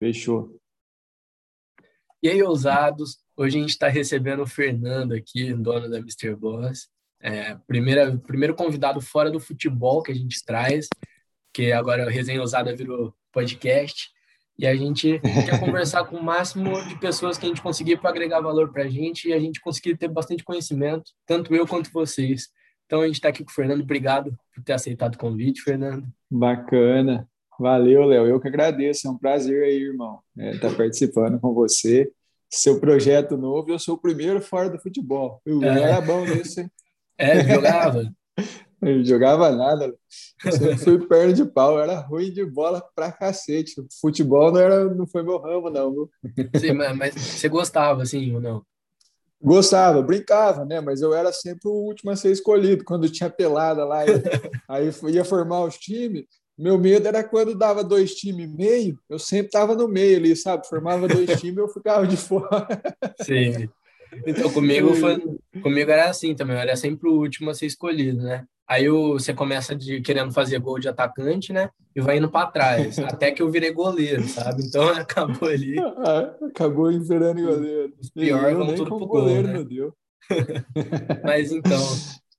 Fechou. E aí, ousados, hoje a gente está recebendo o Fernando aqui, dono da Mr. Boss. É, primeira, primeiro convidado fora do futebol que a gente traz, que agora a Resenha Ousada virou podcast. E a gente quer conversar com o máximo de pessoas que a gente conseguir para agregar valor para a gente e a gente conseguir ter bastante conhecimento, tanto eu quanto vocês. Então a gente está aqui com o Fernando. Obrigado por ter aceitado o convite, Fernando. Bacana. Valeu, Léo. Eu que agradeço. É um prazer aí, irmão, estar é, tá participando com você. Seu projeto novo, eu sou o primeiro fora do futebol. Eu é. era bom nisso, hein? É, jogava. Eu jogava nada. Eu sempre fui perna de pau, eu era ruim de bola pra cacete. Futebol não, era, não foi meu ramo, não. Sim, mas você gostava, assim, ou não? Gostava, brincava, né? Mas eu era sempre o último a ser escolhido. Quando tinha pelada lá, aí ia formar os times. Meu medo era quando dava dois times meio, eu sempre estava no meio ali, sabe? Formava dois times, eu ficava de fora. Sim. Então, comigo, foi, comigo era assim também, eu era sempre o último a ser escolhido, né? Aí você começa de, querendo fazer gol de atacante, né? E vai indo para trás, até que eu virei goleiro, sabe? Então acabou ali. Ah, acabou virando goleiro. Os piores vão tudo pro goleiro, gol, né? meu Deus. Mas então,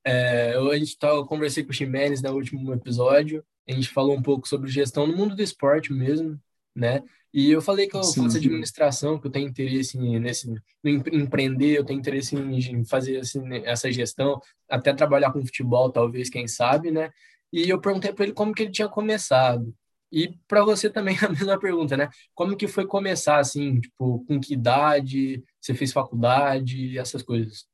é, eu, a gente tá, eu conversei com o Ximenes no último episódio, a gente falou um pouco sobre gestão no mundo do esporte mesmo, né? E eu falei que eu sim, faço administração, que eu tenho interesse nesse em empreender, eu tenho interesse em fazer assim, essa gestão, até trabalhar com futebol, talvez, quem sabe, né? E eu perguntei para ele como que ele tinha começado. E para você também a mesma pergunta, né? Como que foi começar assim, tipo, com que idade, você fez faculdade, essas coisas?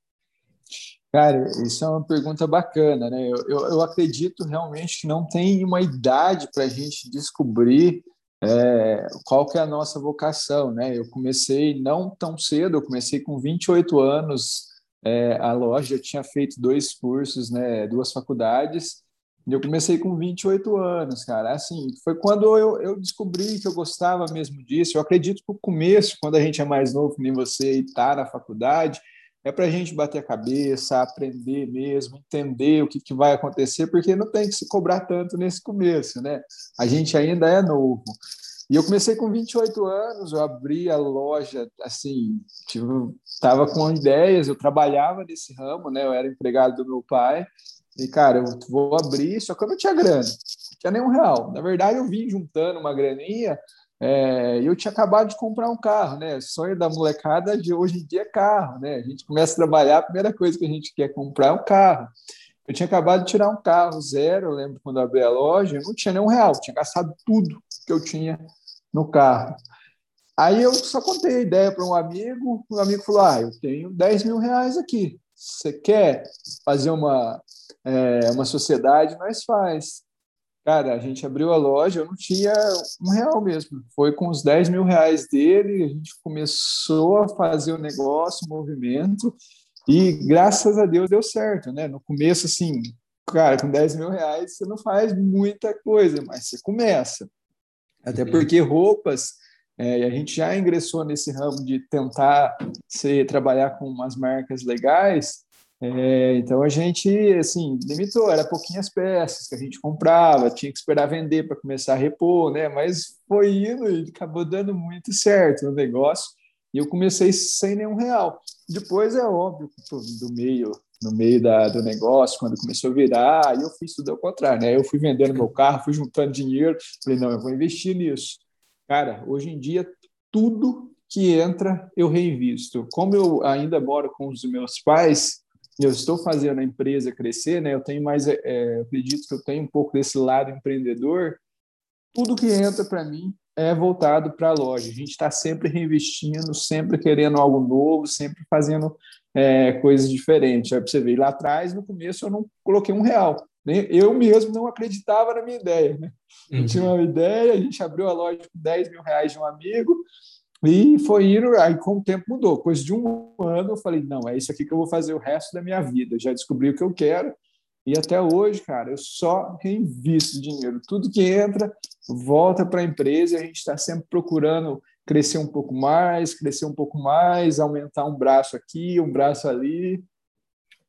Cara, isso é uma pergunta bacana, né? Eu, eu, eu acredito realmente que não tem uma idade para a gente descobrir é, qual que é a nossa vocação, né? Eu comecei não tão cedo, eu comecei com 28 anos é, a loja, eu tinha feito dois cursos, né, duas faculdades, e eu comecei com 28 anos, cara. Assim, foi quando eu, eu descobri que eu gostava mesmo disso. Eu acredito que o começo, quando a gente é mais novo, nem você, e está na faculdade, é para a gente bater a cabeça, aprender mesmo, entender o que, que vai acontecer, porque não tem que se cobrar tanto nesse começo, né? A gente ainda é novo. E eu comecei com 28 anos, eu abri a loja, assim, estava com ideias, eu trabalhava nesse ramo, né? Eu era empregado do meu pai, e, cara, eu vou abrir, só que eu não tinha grana, não tinha nenhum real. Na verdade, eu vim juntando uma graninha é, eu tinha acabado de comprar um carro, né? Sonho da molecada de hoje em dia é carro, né? A gente começa a trabalhar, a primeira coisa que a gente quer comprar é um carro. Eu tinha acabado de tirar um carro zero, eu lembro quando abri a loja, eu não tinha nenhum real, tinha gastado tudo que eu tinha no carro. Aí eu só contei a ideia para um amigo, o um amigo falou: Ah, eu tenho 10 mil reais aqui. Você quer fazer uma, é, uma sociedade? Nós faz. Cara, a gente abriu a loja, eu não tinha um real mesmo. Foi com os 10 mil reais dele, a gente começou a fazer o negócio, o movimento, e graças a Deus deu certo, né? No começo, assim, cara, com 10 mil reais você não faz muita coisa, mas você começa. Até uhum. porque roupas, é, a gente já ingressou nesse ramo de tentar se, trabalhar com umas marcas legais, é, então a gente assim limitou, era pouquinhas peças que a gente comprava, tinha que esperar vender para começar a repor, né? Mas foi indo e acabou dando muito certo o negócio. E eu comecei sem nenhum real. Depois é óbvio do meio no meio da, do negócio, quando começou a virar, eu fiz tudo ao contrário, né? Eu fui vendendo meu carro, fui juntando dinheiro, falei, não, eu vou investir nisso. Cara, hoje em dia, tudo que entra, eu reinvisto. Como eu ainda moro com os meus pais, eu estou fazendo a empresa crescer, né? Eu tenho mais, é, é acredito que eu tenho um pouco desse lado empreendedor. Tudo que entra para mim é voltado para a loja. A gente está sempre reinvestindo, sempre querendo algo novo, sempre fazendo é, coisas diferentes. Aí você vê lá atrás, no começo eu não coloquei um real. Eu mesmo não acreditava na minha ideia. Né? Eu tinha uhum. uma ideia, a gente abriu a loja com 10 mil reais de um amigo, e foi indo, aí com o tempo mudou. Coisa de um ano eu falei, não, é isso aqui que eu vou fazer o resto da minha vida. Já descobri o que eu quero. E até hoje, cara, eu só reinvisto dinheiro. Tudo que entra, volta para a empresa. A gente está sempre procurando crescer um pouco mais, crescer um pouco mais, aumentar um braço aqui, um braço ali.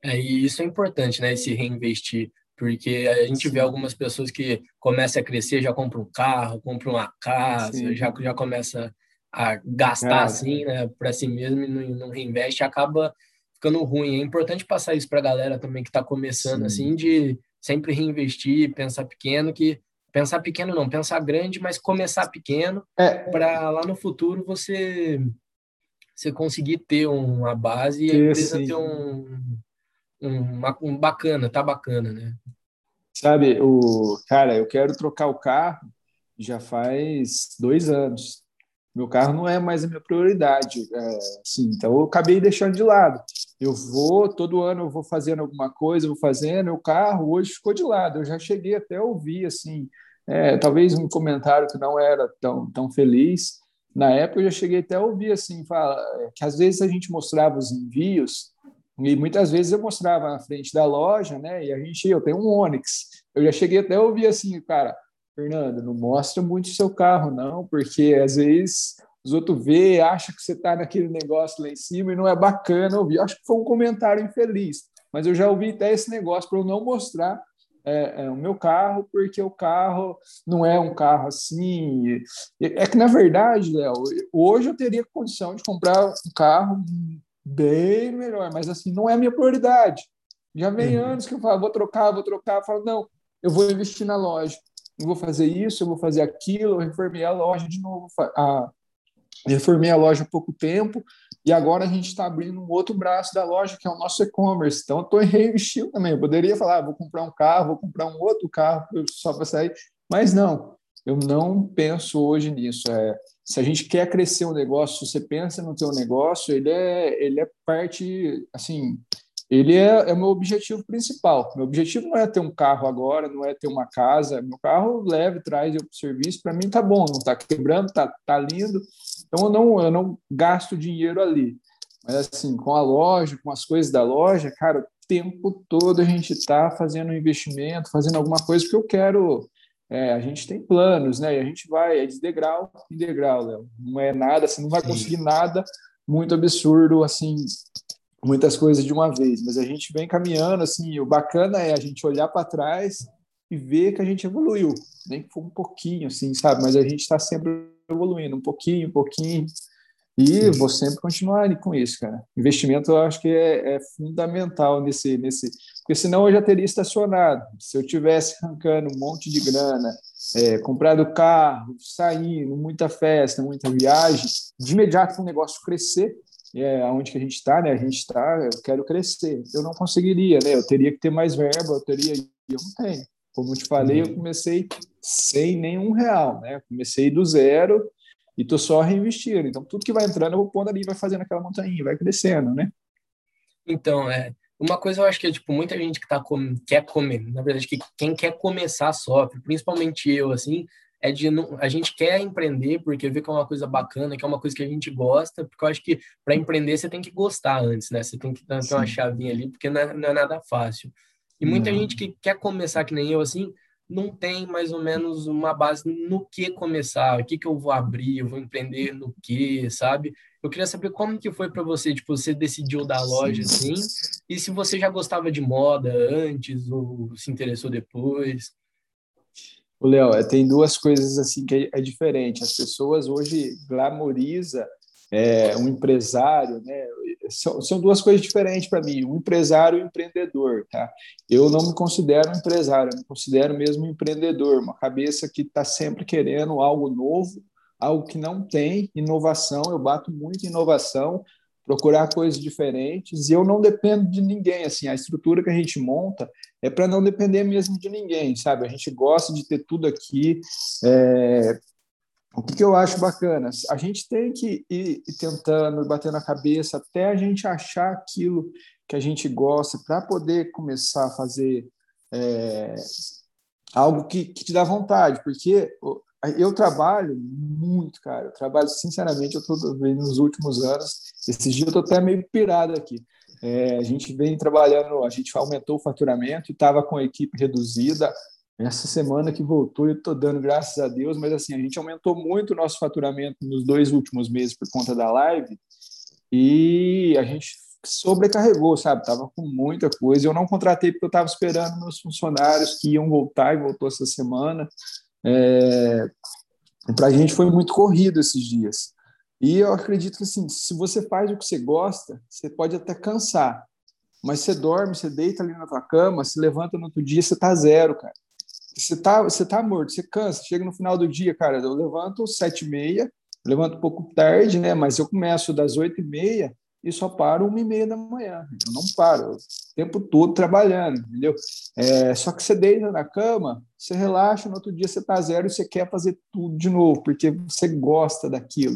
É, e isso é importante, né? Esse reinvestir. Porque a gente vê algumas pessoas que começam a crescer, já compram um carro, compram uma casa, já, já começa a gastar é. assim, né, para si mesmo e não, não reinveste, acaba ficando ruim. É importante passar isso para a galera também que está começando, Sim. assim, de sempre reinvestir, pensar pequeno, que pensar pequeno não, pensar grande, mas começar pequeno é. para lá no futuro você você conseguir ter uma base e a empresa ter um, um, um bacana, tá bacana, né? Sabe, o cara, eu quero trocar o carro já faz dois anos. Meu carro não é mais a minha prioridade, é, assim, então eu acabei deixando de lado. Eu vou todo ano, eu vou fazendo alguma coisa, vou fazendo. O carro hoje ficou de lado. Eu já cheguei até a ouvir assim, é, talvez um comentário que não era tão tão feliz na época eu já cheguei até a ouvir assim, fala, que às vezes a gente mostrava os envios e muitas vezes eu mostrava na frente da loja, né? E a gente, eu tenho um Onix. Eu já cheguei até a ouvir assim, cara, Fernando, não mostra muito o seu carro não, porque às vezes os outros vê, acha que você está naquele negócio lá em cima e não é bacana ouvir. Acho que foi um comentário infeliz, mas eu já ouvi até esse negócio para eu não mostrar é, é, o meu carro, porque o carro não é um carro assim. É que, na verdade, Léo, hoje eu teria condição de comprar um carro bem melhor, mas assim, não é a minha prioridade. Já vem uhum. anos que eu falo, vou trocar, vou trocar, eu falo, não, eu vou investir na loja, eu vou fazer isso, eu vou fazer aquilo, eu reformei a loja de novo, a, reformei a loja há pouco tempo, e agora a gente está abrindo um outro braço da loja, que é o nosso e-commerce. Então, estou reinvestindo também. Eu poderia falar, ah, vou comprar um carro, vou comprar um outro carro só para sair, mas não. Eu não penso hoje nisso. É, se a gente quer crescer um negócio, se você pensa no teu negócio, ele é, ele é parte, assim, ele é, é o meu objetivo principal. Meu objetivo não é ter um carro agora, não é ter uma casa. Meu carro leve, traz eu para o serviço, para mim tá bom, não está quebrando, tá, tá lindo. Então eu não, eu não gasto dinheiro ali. Mas assim, com a loja, com as coisas da loja, cara, o tempo todo a gente está fazendo um investimento, fazendo alguma coisa que eu quero. É, a gente tem planos, né? E a gente vai, é de degrau em degrau, Léo. Não é nada, você não vai conseguir nada muito absurdo, assim, muitas coisas de uma vez, mas a gente vem caminhando, assim, o bacana é a gente olhar para trás e ver que a gente evoluiu, nem que for um pouquinho, assim, sabe? Mas a gente está sempre evoluindo, um pouquinho, um pouquinho. E vou sempre continuar com isso, cara. Investimento eu acho que é, é, fundamental nesse, nesse. Porque senão eu já teria estacionado. Se eu tivesse arrancando um monte de grana, é, comprado carro, saindo, muita festa, muita viagem, de imediato o negócio crescer, é onde que a gente está, né? A gente está, eu quero crescer. Eu não conseguiria, né? Eu teria que ter mais verba, eu teria, eu não tenho. Como eu te falei, eu comecei sem nenhum real, né? Comecei do zero e tô só reinvestindo. Então, tudo que vai entrando, eu vou pondo ali, vai fazendo aquela montanha, vai crescendo, né? Então, é, uma coisa eu acho que é, tipo, muita gente que tá com, quer comer, na verdade, que quem quer começar sofre, principalmente eu, assim, é de não, a gente quer empreender porque vê que é uma coisa bacana, que é uma coisa que a gente gosta, porque eu acho que para empreender você tem que gostar antes, né? Você tem que ter uma chavinha ali, porque não é, não é nada fácil. E muita não. gente que quer começar que nem eu, assim, não tem mais ou menos uma base no que começar, o que, que eu vou abrir, eu vou empreender no que, sabe? Eu queria saber como que foi para você, tipo, você decidiu dar loja assim, e se você já gostava de moda antes ou se interessou depois. O Léo, é, tem duas coisas assim que é, é diferente. As pessoas hoje glamorizam é, um empresário, né? São, são duas coisas diferentes para mim, um empresário e um empreendedor, tá? Eu não me considero um empresário, eu me considero mesmo um empreendedor, uma cabeça que está sempre querendo algo novo, algo que não tem inovação. Eu bato muito em inovação, procurar coisas diferentes e eu não dependo de ninguém. Assim, a estrutura que a gente monta é para não depender mesmo de ninguém, sabe? A gente gosta de ter tudo aqui. É, o que, que eu acho bacana? A gente tem que ir tentando, batendo a cabeça até a gente achar aquilo que a gente gosta para poder começar a fazer é, algo que, que, te dá vontade, porque eu trabalho muito, cara. Eu trabalho, sinceramente, eu estou nos últimos anos. Esses dias eu estou até meio pirado aqui. É, a gente vem trabalhando, a gente aumentou o faturamento estava com a equipe reduzida. Essa semana que voltou, eu estou dando graças a Deus, mas assim, a gente aumentou muito o nosso faturamento nos dois últimos meses por conta da live e a gente sobrecarregou, sabe? Tava com muita coisa. Eu não contratei porque eu estava esperando meus funcionários que iam voltar e voltou essa semana. É... Para a gente foi muito corrido esses dias. E eu acredito que assim, se você faz o que você gosta, você pode até cansar, mas você dorme, você deita ali na tua cama, se levanta no outro dia, você tá zero, cara. Você tá, você tá morto, você cansa, chega no final do dia, cara, eu levanto sete e meia, levanto um pouco tarde, né, mas eu começo das oito e meia e só paro uma e meia da manhã. Eu não paro, tempo todo trabalhando, entendeu? É, só que você deita na cama, você relaxa, no outro dia você tá zero e você quer fazer tudo de novo, porque você gosta daquilo.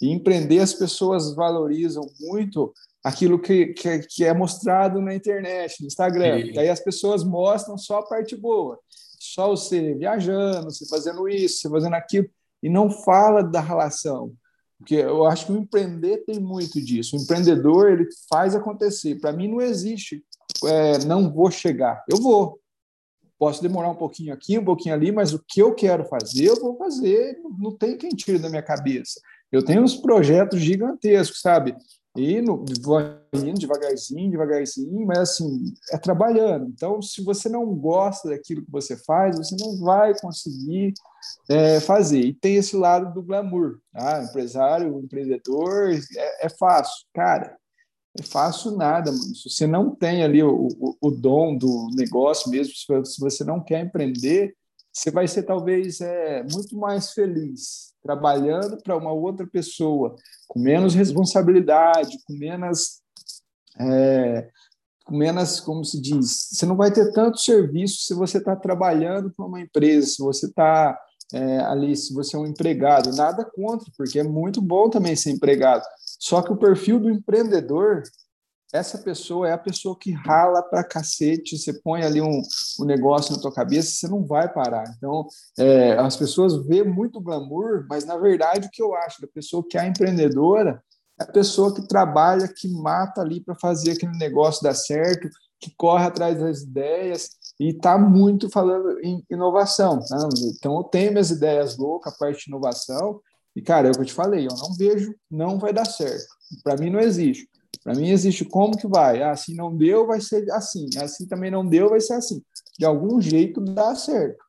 E empreender, as pessoas valorizam muito aquilo que, que, que é mostrado na internet, no Instagram. E aí as pessoas mostram só a parte boa. Só você viajando, você fazendo isso, você fazendo aquilo, e não fala da relação. Porque eu acho que o empreender tem muito disso. O empreendedor, ele faz acontecer. Para mim, não existe é, não vou chegar. Eu vou. Posso demorar um pouquinho aqui, um pouquinho ali, mas o que eu quero fazer, eu vou fazer. Não tem quem tire da minha cabeça. Eu tenho uns projetos gigantescos, sabe? E no, vou indo devagarzinho, devagarzinho, mas assim, é trabalhando. Então, se você não gosta daquilo que você faz, você não vai conseguir é, fazer. E tem esse lado do glamour. Ah, empresário, empreendedor, é, é fácil. Cara, é fácil nada, mano. Se você não tem ali o, o, o dom do negócio mesmo, se você não quer empreender, você vai ser talvez é, muito mais feliz trabalhando para uma outra pessoa, com menos responsabilidade, com menos, é, com menos, como se diz, você não vai ter tanto serviço se você está trabalhando para uma empresa, se você está é, ali, se você é um empregado, nada contra, porque é muito bom também ser empregado. Só que o perfil do empreendedor essa pessoa é a pessoa que rala para cacete, você põe ali um, um negócio na tua cabeça, você não vai parar. Então, é, as pessoas vê muito glamour, mas na verdade o que eu acho da pessoa que é empreendedora é a pessoa que trabalha, que mata ali para fazer aquele negócio dar certo, que corre atrás das ideias e está muito falando em inovação. Tá? Então, eu tenho minhas ideias loucas, a parte de inovação, e, cara, é o que eu te falei, eu não vejo, não vai dar certo. Para mim, não existe. Para mim existe como que vai. Ah, assim não deu, vai ser assim. Assim também não deu, vai ser assim. De algum jeito dá certo.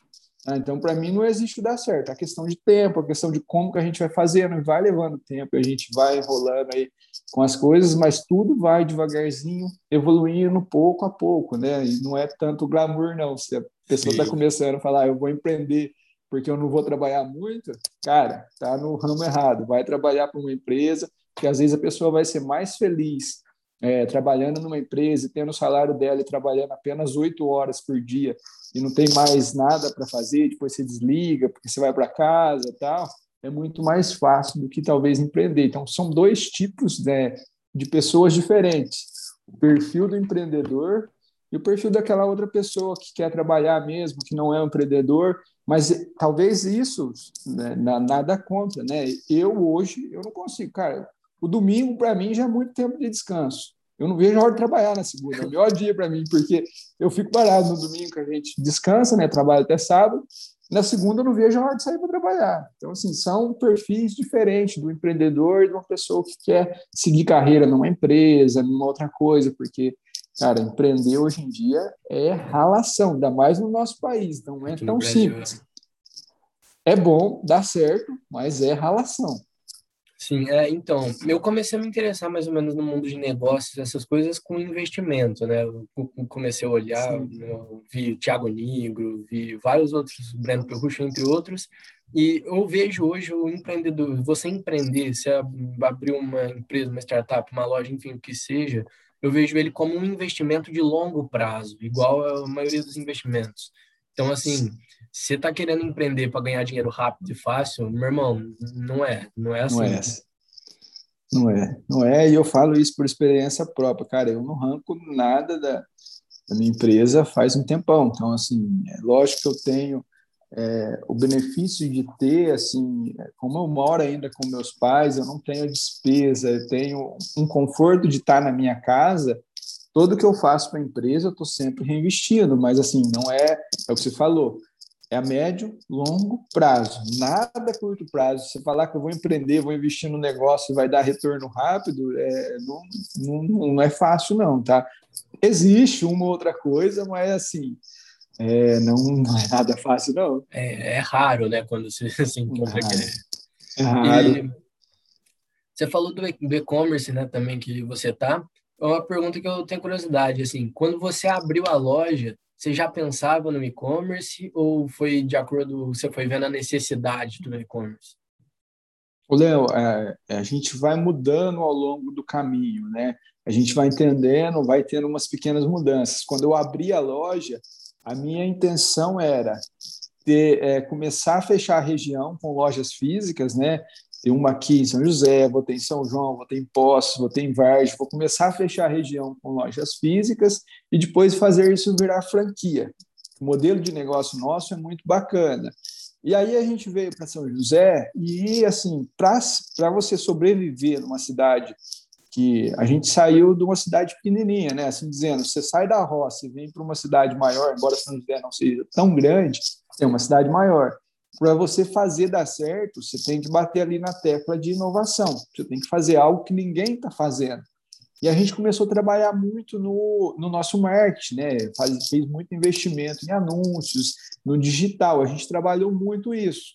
Ah, então, para mim, não existe dar certo. A questão de tempo, a questão de como que a gente vai fazendo, vai levando tempo, a gente vai enrolando aí com as coisas, mas tudo vai devagarzinho, evoluindo pouco a pouco, né? E não é tanto glamour, não. Se a pessoa está começando a falar, ah, eu vou empreender porque eu não vou trabalhar muito, cara, tá no ramo errado. Vai trabalhar para uma empresa, que às vezes a pessoa vai ser mais feliz é, trabalhando numa empresa e tendo o salário dela e trabalhando apenas oito horas por dia e não tem mais nada para fazer, depois você desliga porque você vai para casa e tal, é muito mais fácil do que talvez empreender. Então, são dois tipos né, de pessoas diferentes. O perfil do empreendedor e o perfil daquela outra pessoa que quer trabalhar mesmo, que não é um empreendedor, mas talvez isso, né, nada contra, né? Eu hoje, eu não consigo, cara, o domingo, para mim, já é muito tempo de descanso. Eu não vejo a hora de trabalhar na segunda, é o melhor dia para mim, porque eu fico parado no domingo, que a gente descansa, né? Trabalha até sábado. Na segunda, eu não vejo a hora de sair para trabalhar. Então, assim, são perfis diferentes do empreendedor e de uma pessoa que quer seguir carreira numa empresa, numa outra coisa, porque, cara, empreender hoje em dia é ralação, ainda mais no nosso país, não é tão simples. É bom, dá certo, mas é ralação. Sim, é, então, eu comecei a me interessar mais ou menos no mundo de negócios, essas coisas com investimento, né? Eu comecei a olhar, eu vi Thiago Negro, vi vários outros, Breno Perrucho, entre outros, e eu vejo hoje o empreendedor, você empreender, se abrir uma empresa, uma startup, uma loja, enfim, o que seja, eu vejo ele como um investimento de longo prazo, igual a maioria dos investimentos. Então, assim, você está querendo empreender para ganhar dinheiro rápido e fácil, meu irmão, não é, não é assim. Não é, não é, não é, e eu falo isso por experiência própria, cara, eu não ranco nada da, da minha empresa faz um tempão, então, assim, é lógico que eu tenho é, o benefício de ter, assim, como eu moro ainda com meus pais, eu não tenho despesa, eu tenho um conforto de estar na minha casa, tudo que eu faço para a empresa eu estou sempre reinvestindo, mas assim, não é, é o que você falou, é a médio, longo prazo, nada curto prazo. Você falar que eu vou empreender, vou investir no negócio e vai dar retorno rápido, é, não, não, não é fácil, não, tá? Existe uma outra coisa, mas assim, é, não, não, é nada fácil, não. É, é raro, né, quando você se encontra é, é raro. E você falou do e-commerce, né, também que você tá. É uma pergunta que eu tenho curiosidade, assim, quando você abriu a loja, você já pensava no e-commerce ou foi de acordo, você foi vendo a necessidade do e-commerce? Léo, é, a gente vai mudando ao longo do caminho, né? A gente vai entendendo, vai tendo umas pequenas mudanças. Quando eu abri a loja, a minha intenção era ter, é, começar a fechar a região com lojas físicas, né? Tem uma aqui em São José, vou ter em São João, vou ter em Poços, vou ter em Vargem, vou começar a fechar a região com lojas físicas e depois fazer isso virar franquia. O modelo de negócio nosso é muito bacana. E aí a gente veio para São José e, assim, para você sobreviver numa cidade que a gente saiu de uma cidade pequenininha, né? Assim dizendo, você sai da roça e vem para uma cidade maior, embora São José não seja tão grande, é uma cidade maior. Para você fazer dar certo, você tem que bater ali na tecla de inovação. Você tem que fazer algo que ninguém está fazendo. E a gente começou a trabalhar muito no, no nosso marketing, né? Faz, fez muito investimento em anúncios, no digital. A gente trabalhou muito isso.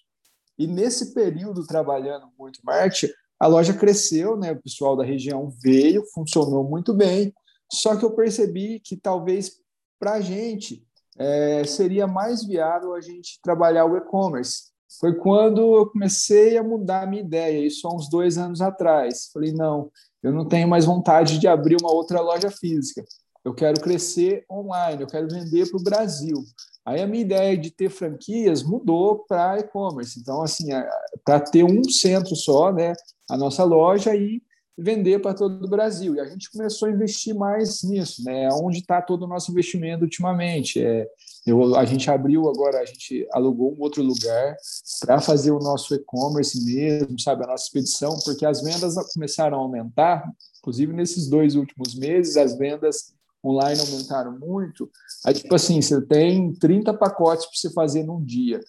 E nesse período trabalhando muito marketing, a loja cresceu, né? O pessoal da região veio, funcionou muito bem. Só que eu percebi que talvez para a gente é, seria mais viável a gente trabalhar o e-commerce. Foi quando eu comecei a mudar a minha ideia, isso há uns dois anos atrás. Falei, não, eu não tenho mais vontade de abrir uma outra loja física. Eu quero crescer online, eu quero vender para o Brasil. Aí a minha ideia de ter franquias mudou para e-commerce. Então, assim, é, para ter um centro só, né, a nossa loja e vender para todo o Brasil. E a gente começou a investir mais nisso, né? Onde está todo o nosso investimento ultimamente? É, eu, a gente abriu agora, a gente alugou um outro lugar para fazer o nosso e-commerce mesmo, sabe? A nossa expedição, porque as vendas começaram a aumentar, inclusive nesses dois últimos meses, as vendas online aumentaram muito. Aí, tipo assim, você tem 30 pacotes para você fazer num dia.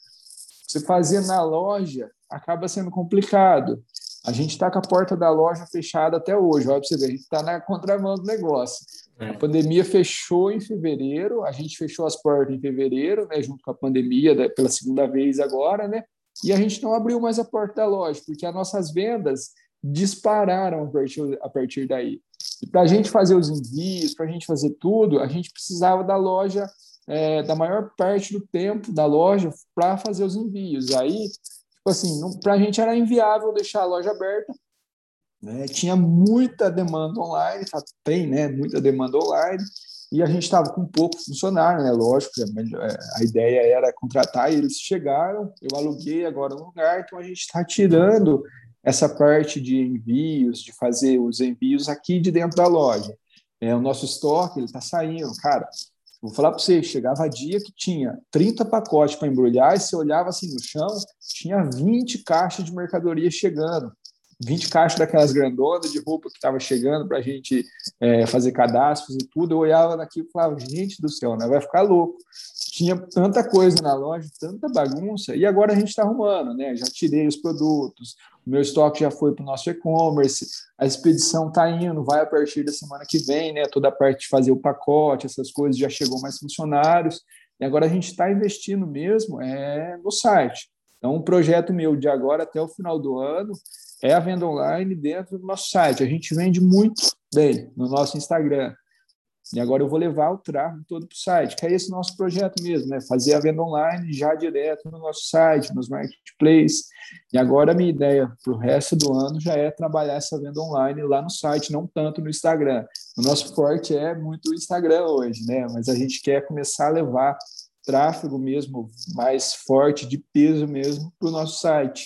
Você fazer na loja acaba sendo complicado. A gente está com a porta da loja fechada até hoje. Olha para você ver, a gente está na contramão do negócio. É. A pandemia fechou em fevereiro, a gente fechou as portas em fevereiro, né, junto com a pandemia, né, pela segunda vez agora, né? E a gente não abriu mais a porta da loja, porque as nossas vendas dispararam a partir, a partir daí. E para a gente fazer os envios, para a gente fazer tudo, a gente precisava da loja, é, da maior parte do tempo da loja para fazer os envios. Aí assim, para a gente era inviável deixar a loja aberta. Né? Tinha muita demanda online, tá, tem né? muita demanda online, e a gente estava com pouco funcionário, né? Lógico, é, a ideia era contratar, e eles chegaram, eu aluguei agora um lugar, então a gente está tirando essa parte de envios, de fazer os envios aqui de dentro da loja. É, o nosso estoque ele está saindo, cara. Vou falar para você, chegava dia que tinha 30 pacotes para embrulhar e você olhava assim no chão, tinha 20 caixas de mercadoria chegando. 20 caixas daquelas grandonas de roupa que estava chegando para a gente é, fazer cadastros e tudo. Eu olhava naquilo e falava, gente do céu, né? vai ficar louco. Tinha tanta coisa na loja, tanta bagunça, e agora a gente está arrumando, né? Já tirei os produtos, o meu estoque já foi para o nosso e-commerce, a expedição está indo, vai a partir da semana que vem, né? Toda a parte de fazer o pacote, essas coisas, já chegou mais funcionários, e agora a gente está investindo mesmo é, no site. Então, um projeto meu de agora até o final do ano é a venda online dentro do nosso site. A gente vende muito bem no nosso Instagram. E agora eu vou levar o tráfego todo para o site, que é esse nosso projeto mesmo, né? Fazer a venda online já direto no nosso site, nos marketplaces. E agora a minha ideia para o resto do ano já é trabalhar essa venda online lá no site, não tanto no Instagram. O nosso forte é muito o Instagram hoje, né? Mas a gente quer começar a levar tráfego mesmo mais forte, de peso mesmo, para o nosso site.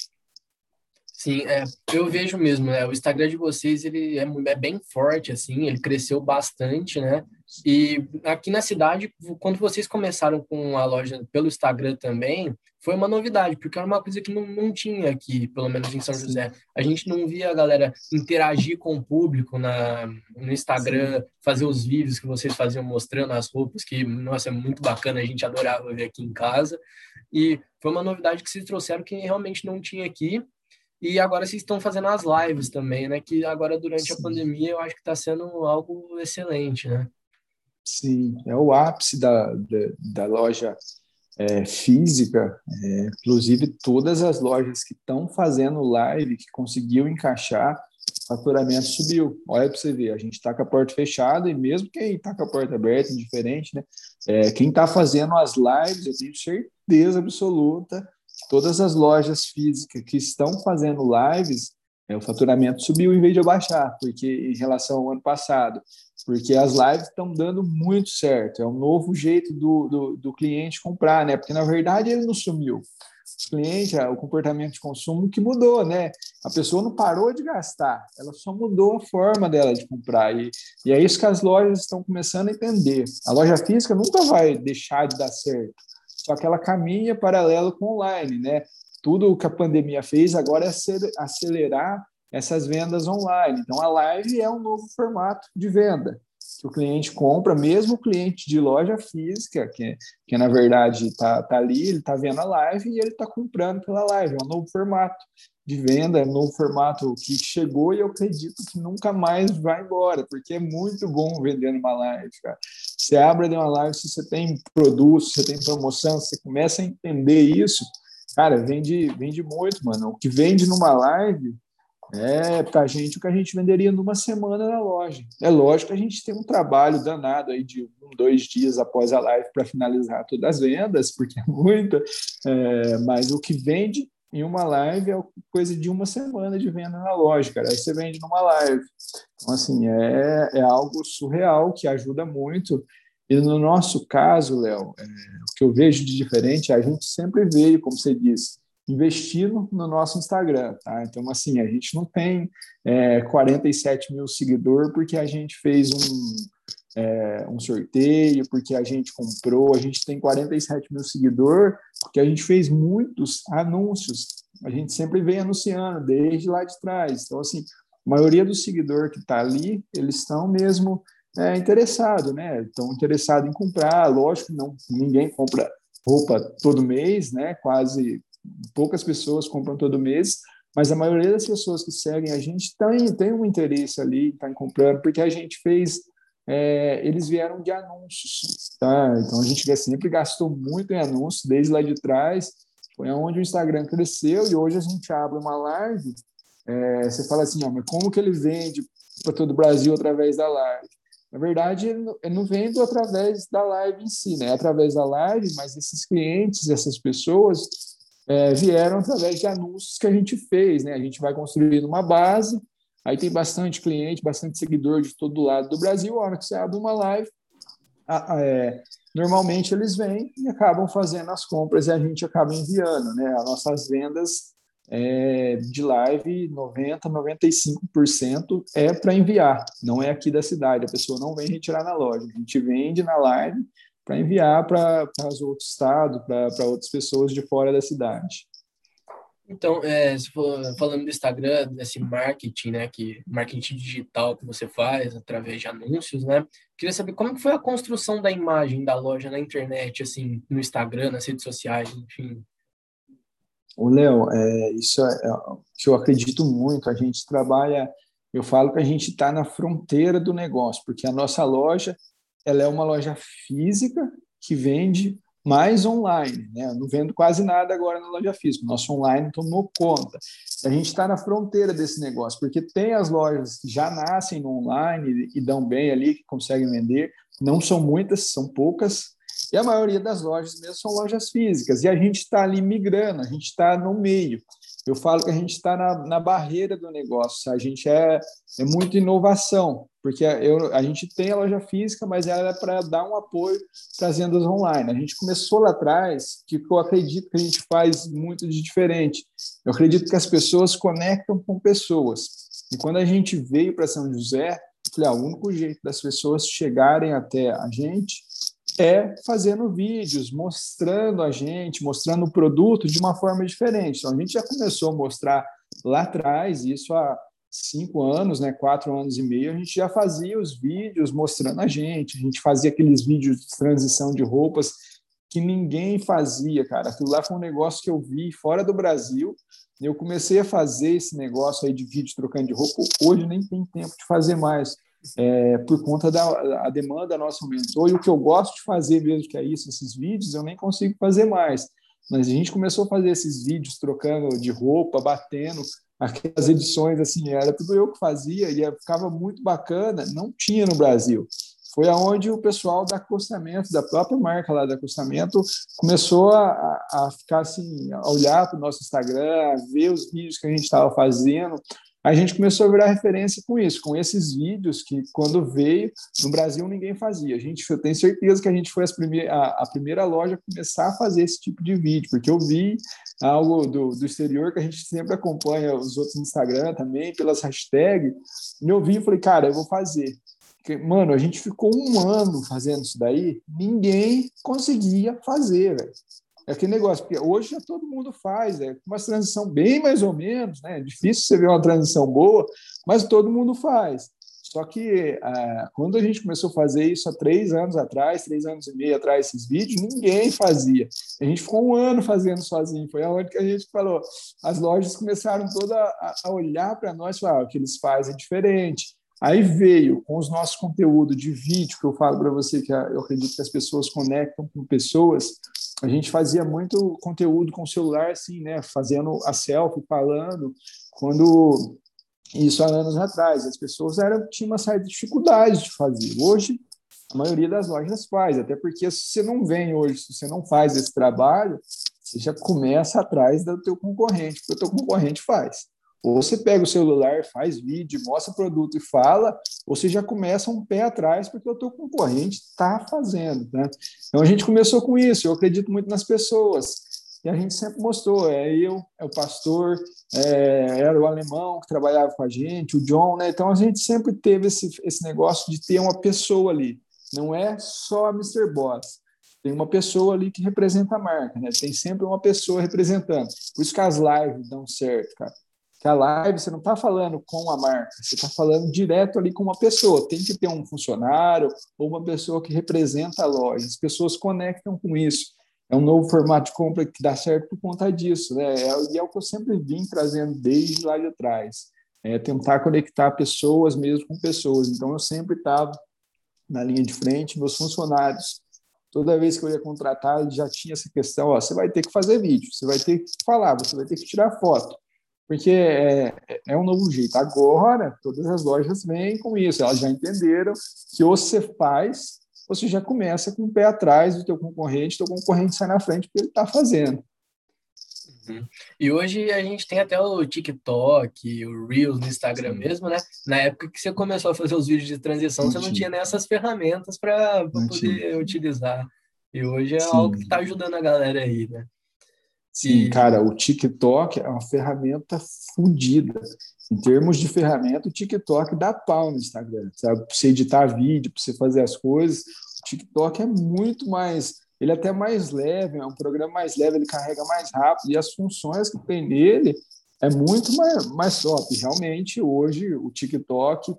Sim, é, eu vejo mesmo, né? O Instagram de vocês, ele é, é, bem forte, assim, ele cresceu bastante, né? E aqui na cidade, quando vocês começaram com a loja pelo Instagram também, foi uma novidade, porque era uma coisa que não, não tinha aqui, pelo menos em São José. A gente não via a galera interagir com o público na, no Instagram, Sim. fazer os vídeos que vocês faziam mostrando as roupas, que, nossa, é muito bacana, a gente adorava ver aqui em casa. E foi uma novidade que vocês trouxeram que realmente não tinha aqui. E agora vocês estão fazendo as lives também, né? Que agora, durante Sim. a pandemia, eu acho que está sendo algo excelente, né? Sim, é o ápice da, da, da loja é, física. É, inclusive, todas as lojas que estão fazendo live, que conseguiu encaixar, faturamento subiu. Olha para você ver, a gente está com a porta fechada e mesmo quem está com a porta aberta, indiferente, né? É, quem está fazendo as lives, eu tenho certeza absoluta todas as lojas físicas que estão fazendo lives, é, o faturamento subiu em vez de abaixar, porque em relação ao ano passado, porque as lives estão dando muito certo. É um novo jeito do, do, do cliente comprar, né? Porque na verdade ele não sumiu os clientes, o comportamento de consumo que mudou, né? A pessoa não parou de gastar, ela só mudou a forma dela de comprar. E, e é isso que as lojas estão começando a entender. A loja física nunca vai deixar de dar certo, só que ela caminha paralelo com online, né? Tudo o que a pandemia fez agora é acelerar essas vendas online. Então, a live é um novo formato de venda que o cliente compra, mesmo o cliente de loja física, que, que na verdade está tá ali, ele está vendo a live e ele está comprando pela live. É um novo formato de venda, é novo formato que chegou e eu acredito que nunca mais vai embora, porque é muito bom vender numa live, cara. Você abre uma live, se você tem produto, se você tem promoção, você começa a entender isso, cara, vende, vende muito, mano. O que vende numa live é para a gente o que a gente venderia numa semana na loja. É lógico que a gente tem um trabalho danado aí de um, dois dias após a live para finalizar todas as vendas, porque é muita, é, mas o que vende em uma live é coisa de uma semana de venda na loja, cara. Aí você vende numa live. Então, assim, é, é algo surreal que ajuda muito. E no nosso caso, Léo, é, o que eu vejo de diferente, a gente sempre veio, como você disse, investindo no nosso Instagram, tá? Então, assim, a gente não tem é, 47 mil seguidores porque a gente fez um, é, um sorteio, porque a gente comprou, a gente tem 47 mil seguidores porque a gente fez muitos anúncios, a gente sempre vem anunciando desde lá de trás. Então, assim, a maioria dos seguidores que está ali, eles estão mesmo é, interessados, né? Estão interessados em comprar, lógico que não, ninguém compra roupa todo mês, né? Quase poucas pessoas compram todo mês, mas a maioria das pessoas que seguem a gente tem, tem um interesse ali, está comprando, porque a gente fez, é, eles vieram de anúncios, tá? Então a gente sempre gastou muito em anúncios, desde lá de trás, foi onde o Instagram cresceu e hoje a gente abre uma live, é, você fala assim, ó, mas como que ele vende para todo o Brasil através da live? Na verdade, ele não, vende através da live em si, né? É através da live, mas esses clientes, essas pessoas, é, vieram através de anúncios que a gente fez, né? A gente vai construindo uma base, aí tem bastante cliente, bastante seguidor de todo lado do Brasil. A hora que você abre uma live, a, a, é, normalmente eles vêm e acabam fazendo as compras e a gente acaba enviando, né? As nossas vendas é, de live, 90%, 95% é para enviar, não é aqui da cidade. A pessoa não vem retirar na loja, a gente vende na live para enviar para os outros estados, para outras pessoas de fora da cidade. Então, é, falando do Instagram, desse marketing, né, que marketing digital que você faz através de anúncios, né? Queria saber como foi a construção da imagem da loja na internet, assim, no Instagram, nas redes sociais, enfim. O Léo, é, isso é, é que eu acredito muito. A gente trabalha, eu falo que a gente está na fronteira do negócio, porque a nossa loja ela é uma loja física que vende mais online, né? Não vendo quase nada agora na loja física. Nosso online tomou conta. A gente está na fronteira desse negócio, porque tem as lojas que já nascem no online e dão bem ali, que conseguem vender. Não são muitas, são poucas. E a maioria das lojas mesmo são lojas físicas. E a gente está ali migrando, a gente está no meio. Eu falo que a gente está na, na barreira do negócio. A gente é, é muito inovação porque eu, a gente tem a loja física, mas ela é para dar um apoio para as vendas online. A gente começou lá atrás, que eu acredito que a gente faz muito de diferente. Eu acredito que as pessoas conectam com pessoas. E quando a gente veio para São José, falei, ah, o único jeito das pessoas chegarem até a gente é fazendo vídeos, mostrando a gente, mostrando o produto de uma forma diferente. Então, a gente já começou a mostrar lá atrás, isso há cinco anos, né, quatro anos e meio, a gente já fazia os vídeos mostrando a gente, a gente fazia aqueles vídeos de transição de roupas que ninguém fazia, cara. Aquilo lá foi um negócio que eu vi fora do Brasil. Eu comecei a fazer esse negócio aí de vídeo trocando de roupa. Hoje nem tem tempo de fazer mais, é, por conta da demanda nossa aumentou. E o que eu gosto de fazer mesmo, que é isso, esses vídeos, eu nem consigo fazer mais. Mas a gente começou a fazer esses vídeos trocando de roupa, batendo, aquelas edições assim, era tudo eu que fazia e ficava muito bacana, não tinha no Brasil. Foi aonde o pessoal da acostamento, da própria marca lá da acostamento, começou a, a ficar assim, a olhar para o nosso Instagram, a ver os vídeos que a gente estava fazendo, a gente começou a virar referência com isso, com esses vídeos que, quando veio, no Brasil ninguém fazia. A gente, eu tenho certeza que a gente foi a, a, primeira loja a começar a fazer esse tipo de vídeo, porque eu vi algo do, do exterior que a gente sempre acompanha os outros Instagram também, pelas hashtags, e eu vi e falei, cara, eu vou fazer. Mano, a gente ficou um ano fazendo isso daí, ninguém conseguia fazer, velho. É aquele negócio, porque hoje já todo mundo faz, é uma transição bem mais ou menos, né? É difícil você ver uma transição boa, mas todo mundo faz. Só que ah, quando a gente começou a fazer isso há três anos atrás, três anos e meio atrás, esses vídeos, ninguém fazia. A gente ficou um ano fazendo sozinho. Foi aonde que a gente falou. As lojas começaram toda a, a olhar para nós e falar: ah, o que eles fazem é diferente. Aí veio com os nossos conteúdos de vídeo, que eu falo para você que eu acredito que as pessoas conectam com pessoas. A gente fazia muito conteúdo com o celular, assim, né? Fazendo a selfie, falando. Quando isso há anos atrás, as pessoas eram, tinham uma certa dificuldade de fazer. Hoje, a maioria das lojas faz, até porque se você não vem hoje, se você não faz esse trabalho, você já começa atrás do teu concorrente, porque o teu concorrente faz. Ou você pega o celular, faz vídeo, mostra o produto e fala, ou você já começa um pé atrás porque o teu concorrente está fazendo. Né? Então a gente começou com isso, eu acredito muito nas pessoas. E a gente sempre mostrou, é eu, é o pastor, é, era o alemão que trabalhava com a gente, o John, né? Então a gente sempre teve esse, esse negócio de ter uma pessoa ali. Não é só a Mr. Boss. Tem uma pessoa ali que representa a marca, né? Tem sempre uma pessoa representando. Por isso que as lives dão certo, cara que a live você não está falando com a marca, você está falando direto ali com uma pessoa. Tem que ter um funcionário ou uma pessoa que representa a loja. As pessoas conectam com isso. É um novo formato de compra que dá certo por conta disso, né? É, e é o que eu sempre vim trazendo desde lá de trás. É tentar conectar pessoas mesmo com pessoas. Então, eu sempre estava na linha de frente, meus funcionários toda vez que eu ia contratar, já tinha essa questão, ó, você vai ter que fazer vídeo, você vai ter que falar, você vai ter que tirar foto porque é, é um novo jeito. Agora, todas as lojas vêm com isso, elas já entenderam que ou você faz, ou você já começa com o pé atrás do teu concorrente, teu concorrente sai na frente porque ele está fazendo. Uhum. E hoje a gente tem até o TikTok, o Reels no Instagram Sim. mesmo, né? Na época que você começou a fazer os vídeos de transição, não você não tinha nessas ferramentas para poder utilizar. E hoje é Sim. algo que está ajudando a galera aí, né? Sim, cara, o TikTok é uma ferramenta fodida. Em termos de ferramenta, o TikTok dá pau no Instagram, sabe? Para você editar vídeo, para você fazer as coisas, o TikTok é muito mais. Ele é até mais leve, é um programa mais leve, ele carrega mais rápido, e as funções que tem nele é muito mais, mais top. Realmente, hoje, o TikTok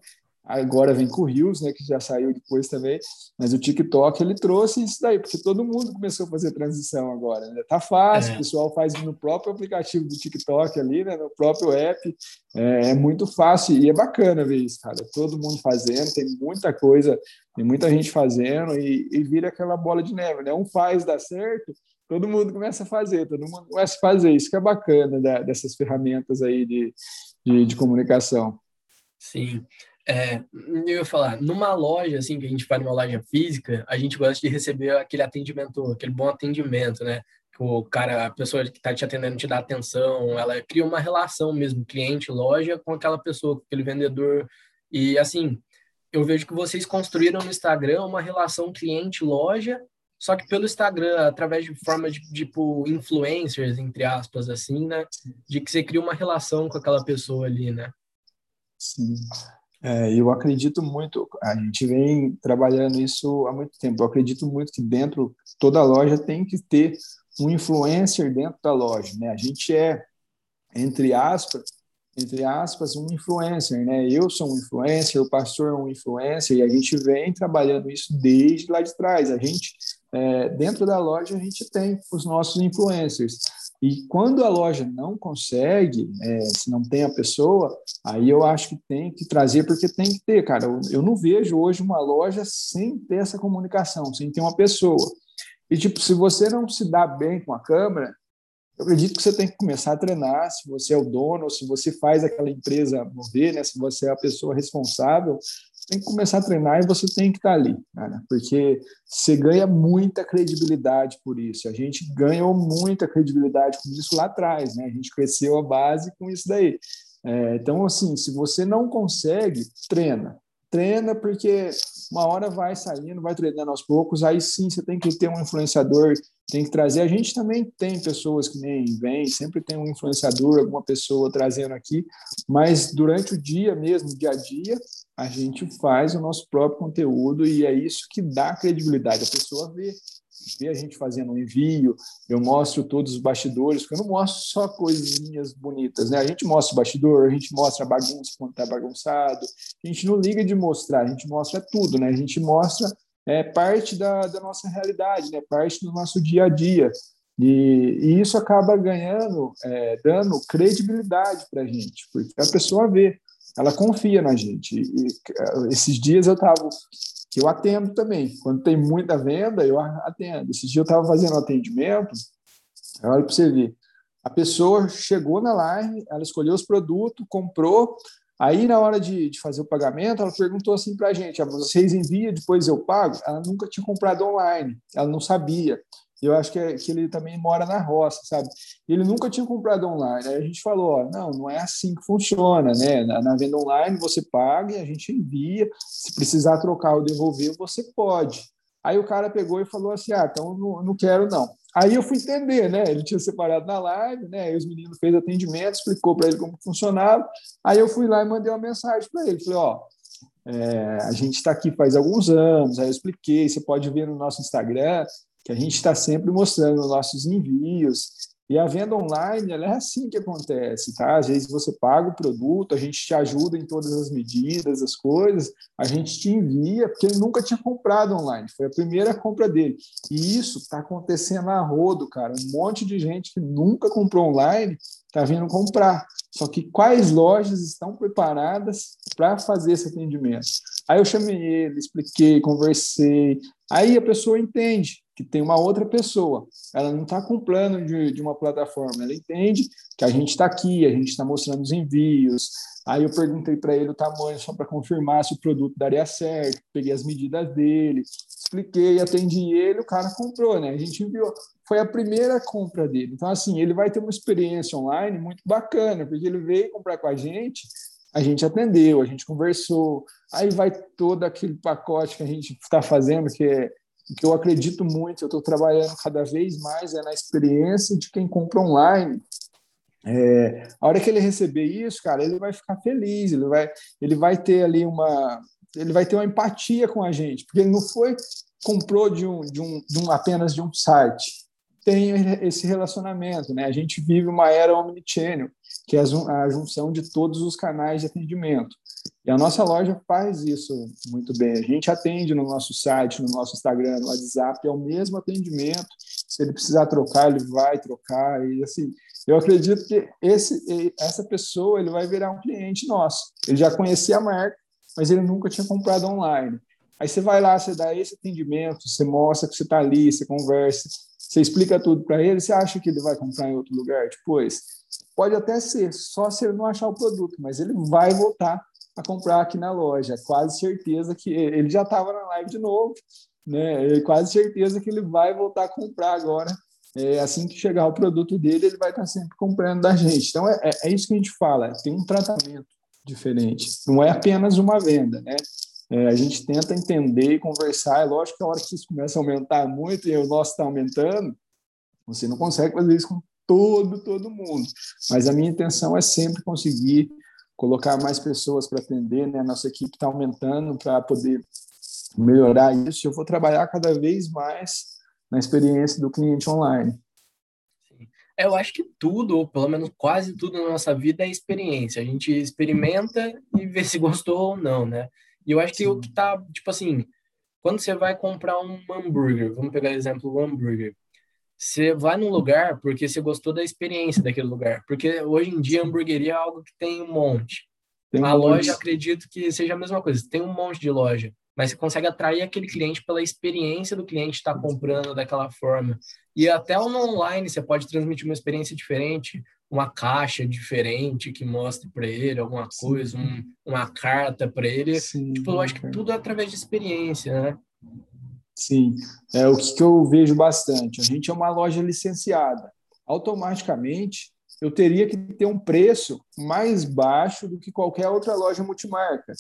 Agora vem com o Reels, né, que já saiu depois também, mas o TikTok ele trouxe isso daí, porque todo mundo começou a fazer transição agora, né? Tá fácil, é. o pessoal faz no próprio aplicativo do TikTok ali, né, no próprio app, é, é, muito fácil e é bacana ver isso, cara. Todo mundo fazendo, tem muita coisa, tem muita gente fazendo e, e vira aquela bola de neve, né? Um faz, dá certo, todo mundo começa a fazer, todo mundo começa a fazer. Isso que é bacana da, dessas ferramentas aí de, de, de comunicação. Sim. É, eu ia falar, numa loja, assim, que a gente vai numa loja física, a gente gosta de receber aquele atendimento, aquele bom atendimento, né? O cara, a pessoa que está te atendendo te dá atenção, ela cria uma relação mesmo, cliente-loja, com aquela pessoa, com aquele vendedor. E, assim, eu vejo que vocês construíram no Instagram uma relação cliente-loja, só que pelo Instagram, através de forma de, tipo, influencers, entre aspas, assim, né? De que você cria uma relação com aquela pessoa ali, né? Sim. É, eu acredito muito, a gente vem trabalhando isso há muito tempo. Eu acredito muito que dentro toda loja tem que ter um influencer dentro da loja, né? A gente é entre aspas, entre aspas, um influencer, né? Eu sou um influencer, o pastor é um influencer e a gente vem trabalhando isso desde lá de trás. A gente é, dentro da loja a gente tem os nossos influencers. E quando a loja não consegue, é, se não tem a pessoa, aí eu acho que tem que trazer, porque tem que ter, cara. Eu, eu não vejo hoje uma loja sem ter essa comunicação, sem ter uma pessoa. E, tipo, se você não se dá bem com a câmera, eu acredito que você tem que começar a treinar, se você é o dono, se você faz aquela empresa mover, né? se você é a pessoa responsável, tem que começar a treinar e você tem que estar ali, cara, porque você ganha muita credibilidade por isso. A gente ganhou muita credibilidade com isso lá atrás, né? A gente cresceu a base com isso daí. É, então, assim, se você não consegue, treina. Treina porque uma hora vai saindo, vai treinando aos poucos, aí sim você tem que ter um influenciador, tem que trazer. A gente também tem pessoas que nem vem, sempre tem um influenciador, alguma pessoa trazendo aqui, mas durante o dia mesmo, dia a dia, a gente faz o nosso próprio conteúdo e é isso que dá credibilidade. A pessoa vê, vê a gente fazendo um envio, eu mostro todos os bastidores, porque eu não mostro só coisinhas bonitas, né? A gente mostra o bastidor, a gente mostra a bagunça quando está bagunçado, a gente não liga de mostrar, a gente mostra tudo, né? A gente mostra é, parte da, da nossa realidade, né? Parte do nosso dia a dia. E, e isso acaba ganhando, é, dando credibilidade para a gente, porque a pessoa vê ela confia na gente. E, eh, esses dias eu estava, eu atendo também, quando tem muita venda, eu atendo. Esses dias eu estava fazendo atendimento, olha para você ver, a pessoa chegou na live, ela escolheu os produtos, comprou, aí na hora de, de fazer o pagamento, ela perguntou assim para a gente, ah, vocês enviam, depois eu pago? Ela nunca tinha comprado online, ela não sabia. Eu acho que, é, que ele também mora na roça, sabe? Ele nunca tinha comprado online. Aí a gente falou: ó, não, não é assim que funciona, né? Na, na, venda online você paga e a gente envia. Se precisar trocar ou devolver, você pode. Aí o cara pegou e falou assim: ah, então não, não quero não. Aí eu fui entender, né? Ele tinha separado na live, né? Aí os meninos fez atendimento, explicou para ele como funcionava. Aí eu fui lá e mandei uma mensagem para ele. Falei: ó, é, a gente está aqui faz alguns anos. Aí eu expliquei. Você pode ver no nosso Instagram que a gente está sempre mostrando nossos envios. E a venda online, ela é assim que acontece, tá? Às vezes você paga o produto, a gente te ajuda em todas as medidas, as coisas, a gente te envia, porque ele nunca tinha comprado online, foi a primeira compra dele. E isso está acontecendo a rodo, cara. Um monte de gente que nunca comprou online está vindo comprar. Só que quais lojas estão preparadas para fazer esse atendimento? Aí eu chamei ele, expliquei, conversei. Aí a pessoa entende que tem uma outra pessoa. Ela não está com plano de, de uma plataforma, ela entende que a gente está aqui, a gente está mostrando os envios. Aí eu perguntei para ele o tamanho só para confirmar se o produto daria certo, peguei as medidas dele, expliquei, atendi ele, o cara comprou, né? A gente enviou. Foi a primeira compra dele. Então, assim, ele vai ter uma experiência online muito bacana, porque ele veio comprar com a gente, a gente atendeu, a gente conversou, aí vai todo aquele pacote que a gente está fazendo, que é que eu acredito muito, eu estou trabalhando cada vez mais é na experiência de quem compra online. É, a hora que ele receber isso, cara, ele vai ficar feliz, ele vai, ele vai ter ali uma, ele vai ter uma empatia com a gente, porque ele não foi comprou de um, de um, de um apenas de um site, tem esse relacionamento, né? A gente vive uma era omnichannel, que é a junção de todos os canais de atendimento. E a nossa loja faz isso muito bem. A gente atende no nosso site, no nosso Instagram, no WhatsApp, é o mesmo atendimento. Se ele precisar trocar, ele vai trocar. E assim, eu acredito que esse, essa pessoa ele vai virar um cliente nosso. Ele já conhecia a marca, mas ele nunca tinha comprado online. Aí você vai lá, você dá esse atendimento, você mostra que você está ali, você conversa, você explica tudo para ele. Você acha que ele vai comprar em outro lugar depois? Pode até ser, só se ele não achar o produto, mas ele vai voltar a comprar aqui na loja. É quase certeza que ele já estava na live de novo, né? É quase certeza que ele vai voltar a comprar agora. É, assim que chegar o produto dele, ele vai estar sempre comprando da gente. Então, é, é isso que a gente fala, tem um tratamento diferente. Não é apenas uma venda, né? É, a gente tenta entender e conversar. É lógico que a hora que isso começa a aumentar muito e o nosso está aumentando, você não consegue fazer isso com todo, todo mundo. Mas a minha intenção é sempre conseguir colocar mais pessoas para atender, né? A nossa equipe está aumentando para poder melhorar isso. Eu vou trabalhar cada vez mais na experiência do cliente online. É, eu acho que tudo, ou pelo menos quase tudo na nossa vida é experiência. A gente experimenta e vê se gostou ou não, né? E eu acho que Sim. o que tá, tipo assim, quando você vai comprar um hambúrguer, vamos pegar o exemplo do hambúrguer. Você vai num lugar porque você gostou da experiência daquele lugar. Porque hoje em dia, a hamburgueria é algo que tem um monte. Tem a loja, acredito que seja a mesma coisa. Tem um monte de loja, mas você consegue atrair aquele cliente pela experiência do cliente estar tá comprando daquela forma. E até no online você pode transmitir uma experiência diferente, uma caixa diferente que mostre para ele alguma coisa, um, uma carta para ele. Sim, tipo, eu acho que tudo é através de experiência, né? Sim, é o que eu vejo bastante. A gente é uma loja licenciada. Automaticamente, eu teria que ter um preço mais baixo do que qualquer outra loja multimarca,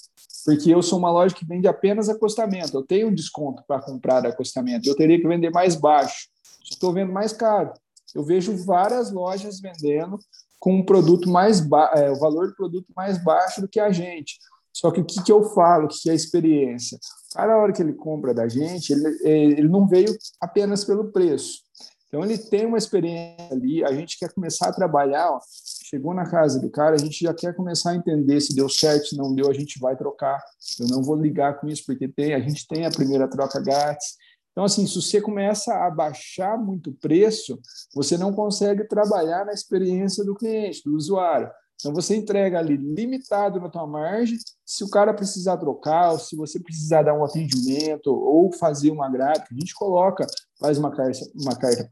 porque eu sou uma loja que vende apenas acostamento. Eu tenho um desconto para comprar acostamento. Eu teria que vender mais baixo. Estou vendo mais caro. Eu vejo várias lojas vendendo com um produto mais ba... é, o valor do produto mais baixo do que a gente. Só que o que, que eu falo, o que, que é experiência? Cada hora que ele compra da gente, ele, ele não veio apenas pelo preço. Então, ele tem uma experiência ali, a gente quer começar a trabalhar, ó, chegou na casa do cara, a gente já quer começar a entender se deu certo, se não deu, a gente vai trocar. Eu não vou ligar com isso, porque tem, a gente tem a primeira troca grátis. Então, assim, se você começa a baixar muito o preço, você não consegue trabalhar na experiência do cliente, do usuário. Então você entrega ali limitado na tua margem. Se o cara precisar trocar, ou se você precisar dar um atendimento ou fazer uma gráfica, a gente coloca, faz uma carta, uma carta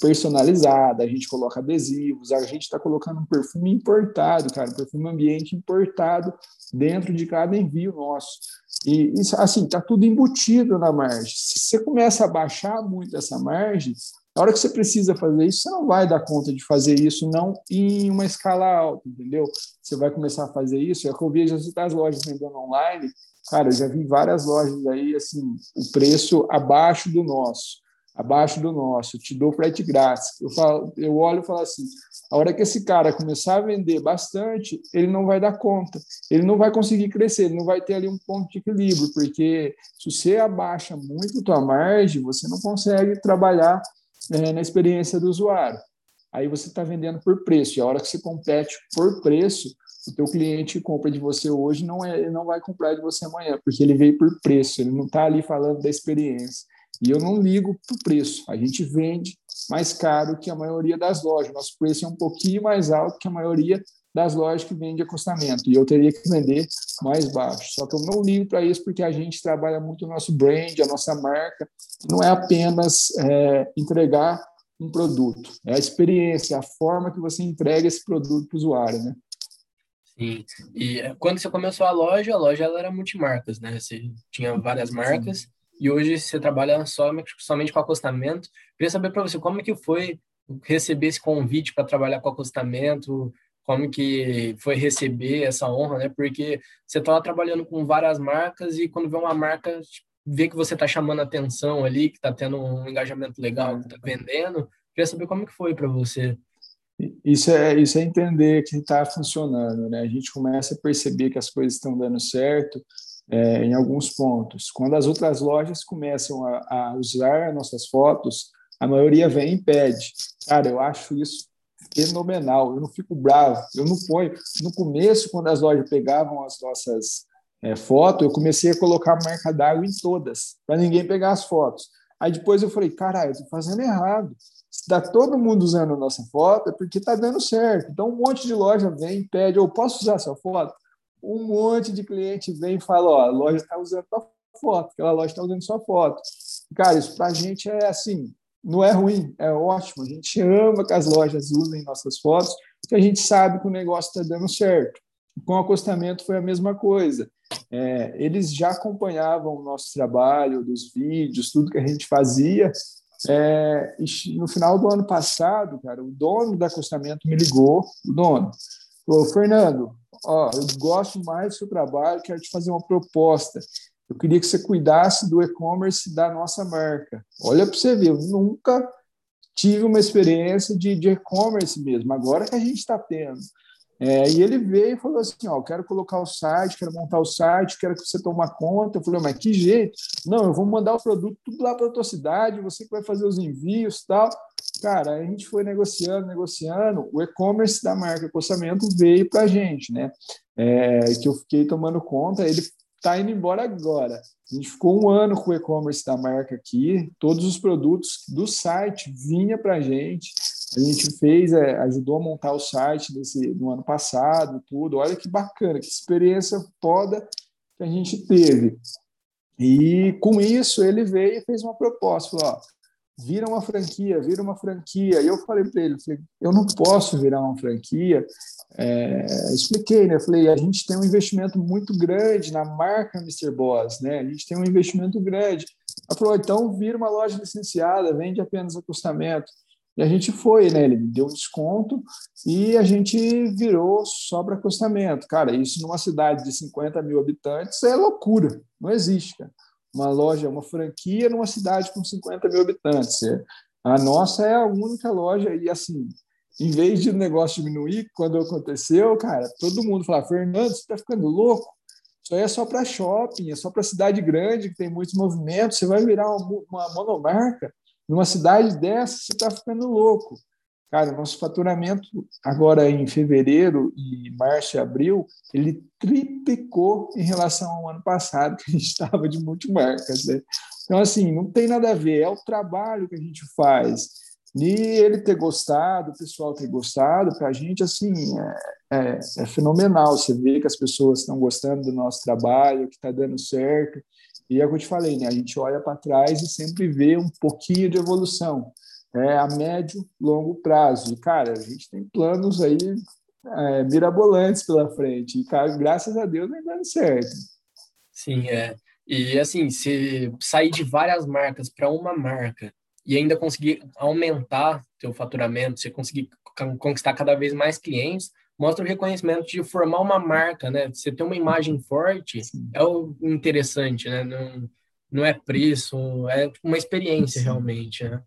personalizada, a gente coloca adesivos, a gente está colocando um perfume importado, cara, um perfume ambiente importado dentro de cada envio nosso. E isso, assim, está tudo embutido na margem. Se você começa a baixar muito essa margem, na hora que você precisa fazer isso, você não vai dar conta de fazer isso não em uma escala alta, entendeu? Você vai começar a fazer isso. É que eu vejo as lojas vendendo online. Cara, eu já vi várias lojas aí, assim, o preço abaixo do nosso, abaixo do nosso. te dou frete grátis. Eu, falo, eu olho e falo assim: a hora que esse cara começar a vender bastante, ele não vai dar conta, ele não vai conseguir crescer, ele não vai ter ali um ponto de equilíbrio, porque se você abaixa muito a tua margem, você não consegue trabalhar é, na experiência do usuário. Aí você está vendendo por preço, e a hora que você compete por preço, o teu cliente compra de você hoje não é, não vai comprar de você amanhã, porque ele veio por preço, ele não está ali falando da experiência. E eu não ligo para o preço. A gente vende mais caro que a maioria das lojas. Nosso preço é um pouquinho mais alto que a maioria das lojas que vende acostamento. E eu teria que vender mais baixo. Só que eu não ligo para isso porque a gente trabalha muito o nosso brand, a nossa marca. Não é apenas é, entregar um produto, é a experiência, a forma que você entrega esse produto para o usuário, né? Sim. E é, quando você começou a loja, a loja ela era multimarcas, né? Você tinha várias marcas Sim. e hoje você trabalha somente, somente com acostamento. Queria saber para você como é que foi receber esse convite para trabalhar com acostamento, como que foi receber essa honra, né? Porque você estava trabalhando com várias marcas e quando vê uma marca vê que você está chamando atenção ali, que está tendo um engajamento legal, que está vendendo, queria saber como que foi para você. Isso é isso é entender que está funcionando, né? A gente começa a perceber que as coisas estão dando certo é, em alguns pontos. Quando as outras lojas começam a, a usar nossas fotos, a maioria vem e pede. Cara, eu acho isso fenomenal. Eu não fico bravo, eu não ponho. No começo, quando as lojas pegavam as nossas é, fotos, eu comecei a colocar marca d'água em todas, para ninguém pegar as fotos. Aí depois eu falei, caralho, tô fazendo errado. Está todo mundo usando a nossa foto, é porque está dando certo. Então, um monte de loja vem pede, eu posso usar sua foto? Um monte de cliente vem e fala, ó, a loja está usando sua foto, aquela loja está usando sua foto. Cara, isso para a gente é assim, não é ruim, é ótimo. A gente ama que as lojas usem nossas fotos, porque a gente sabe que o negócio está dando certo. Com o acostamento foi a mesma coisa. É, eles já acompanhavam o nosso trabalho, dos vídeos, tudo que a gente fazia. É, no final do ano passado, cara, o dono do acostamento me ligou, o dono, falou, Fernando, ó, eu gosto mais do seu trabalho, quero te fazer uma proposta. Eu queria que você cuidasse do e-commerce da nossa marca. Olha para você ver, eu nunca tive uma experiência de, e-commerce mesmo, agora que a gente está tendo. É, e ele veio e falou assim: Ó, quero colocar o site, quero montar o site, quero que você tome conta. Eu falei: Mas que jeito? Não, eu vou mandar o produto tudo lá para a tua cidade, você que vai fazer os envios e tal. Cara, a gente foi negociando, negociando. O e-commerce da marca Acostamento veio para a gente, né? É, que eu fiquei tomando conta. Ele está indo embora agora. A gente ficou um ano com o e-commerce da marca aqui, todos os produtos do site vinha para a gente. A gente fez, é, ajudou a montar o site nesse, no ano passado, tudo. Olha que bacana, que experiência foda que a gente teve. E com isso ele veio e fez uma proposta, falou, ó, vira uma franquia, vira uma franquia. E eu falei para ele, falei, eu não posso virar uma franquia. É, expliquei, né? Eu falei, a gente tem um investimento muito grande na marca Mr. Boss, né? A gente tem um investimento grande. Ela falou, então vira uma loja licenciada, vende apenas acostamento. E a gente foi, né? Ele me deu um desconto e a gente virou só para acostamento. Cara, isso numa cidade de 50 mil habitantes é loucura, não existe, cara uma loja, uma franquia numa cidade com 50 mil habitantes. A nossa é a única loja, e assim, em vez de o negócio diminuir, quando aconteceu, cara, todo mundo falava: Fernando, você está ficando louco? Isso aí é só para shopping, é só para cidade grande, que tem muitos movimentos. Você vai virar uma, uma monomarca numa cidade dessa, você está ficando louco. Cara, nosso faturamento agora em fevereiro e março e abril, ele triplicou em relação ao ano passado, que a gente estava de multimarcas, né? Então, assim, não tem nada a ver, é o trabalho que a gente faz. E ele ter gostado, o pessoal ter gostado, para a gente, assim, é, é, é, fenomenal. Você vê que as pessoas estão gostando do nosso trabalho, que está dando certo. E é o que eu te falei, né? A gente olha para trás e sempre vê um pouquinho de evolução é, a médio, longo prazo. E, cara, a gente tem planos aí é, mirabolantes pela frente. E, cara, graças a Deus, vem dando certo. Sim, é. E, assim, se sair de várias marcas para uma marca e ainda conseguir aumentar seu faturamento, você conseguir conquistar cada vez mais clientes, mostra o reconhecimento de formar uma marca, né? Você ter uma imagem forte Sim. é o interessante, né? Não, não é preço, é uma experiência Sim. realmente, né?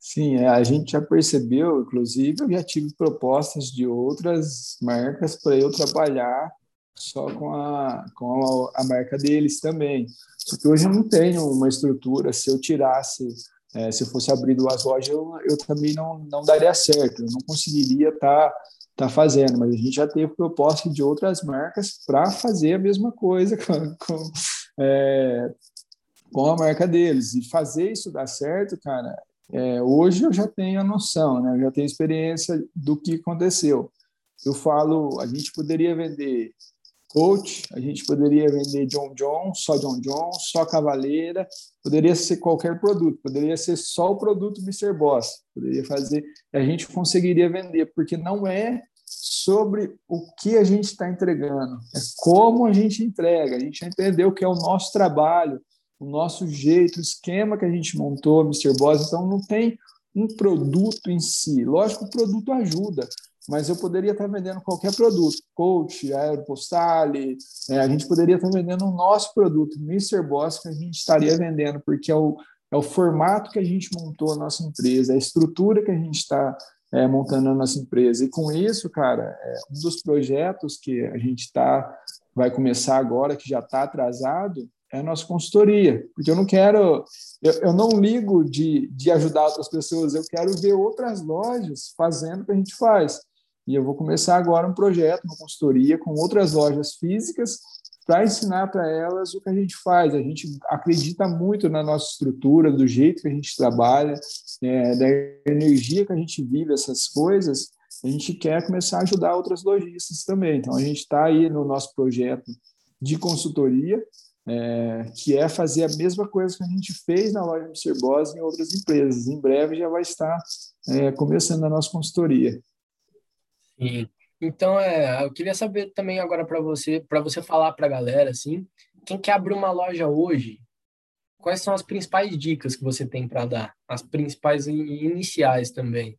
Sim, é, a gente já percebeu, inclusive, eu já tive propostas de outras marcas para eu trabalhar só com a, com a, a, marca deles também. Porque hoje eu não tenho uma estrutura, se eu tirasse, é, se eu fosse abrir duas lojas, eu, eu também não, não daria certo, eu não conseguiria estar tá, tá fazendo, mas a gente já teve proposta de outras marcas para fazer a mesma coisa com, com, é, com a marca deles. E fazer isso dar certo, cara, é, hoje eu já tenho a noção, né? eu já tenho experiência do que aconteceu. Eu falo, a gente poderia vender coach, a gente poderia vender John John, só John John, só Cavaleira, poderia ser qualquer produto, poderia ser só o produto Mr. Boss, poderia fazer, a gente conseguiria vender, porque não é sobre o que a gente está entregando, é como a gente entrega, a gente já entendeu que é o nosso trabalho, o nosso jeito, o esquema que a gente montou, Mr. Boss. Então, não tem um produto em si. Lógico, o produto ajuda, mas eu poderia estar vendendo qualquer produto, coach, aeropostale, é, a gente poderia estar vendendo o nosso produto, Mr. Boss, que a gente estaria vendendo, porque é o, é o formato que a gente montou a nossa empresa, a estrutura que a gente está é, montando a nossa empresa. E com isso, cara, é, um dos projetos que a gente está vai começar agora, que já está atrasado, é a nossa consultoria, porque eu não quero, eu, eu não ligo de, de ajudar outras pessoas, eu quero ver outras lojas fazendo o que a gente faz. E eu vou começar agora um projeto, uma consultoria com outras lojas físicas para ensinar para elas o que a gente faz. A gente acredita muito na nossa estrutura, do jeito que a gente trabalha, é, da energia que a gente vive essas coisas. A gente quer começar a ajudar outras lojistas também. Então, a gente está aí no nosso projeto de consultoria, é, que é fazer a mesma coisa que a gente fez na loja Mr. Boss em outras empresas. Em breve já vai estar é, começando a nossa consultoria. Sim. Então, é, eu queria saber também agora para você, para você falar para a galera, assim, quem quer abrir uma loja hoje, quais são as principais dicas que você tem para dar? As principais iniciais também.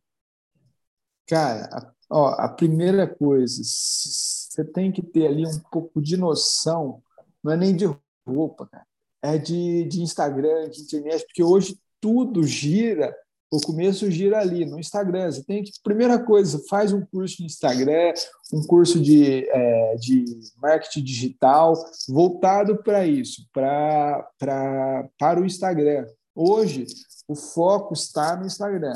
Cara, a, ó, a primeira coisa, você tem que ter ali um pouco de noção, não é nem de roupa, cara. É de, de Instagram, de internet, porque hoje tudo gira, o começo gira ali no Instagram. Você tem que, primeira coisa, faz um curso de Instagram, um curso de, é, de marketing digital voltado para isso, pra, pra, para o Instagram. Hoje, o foco está no Instagram.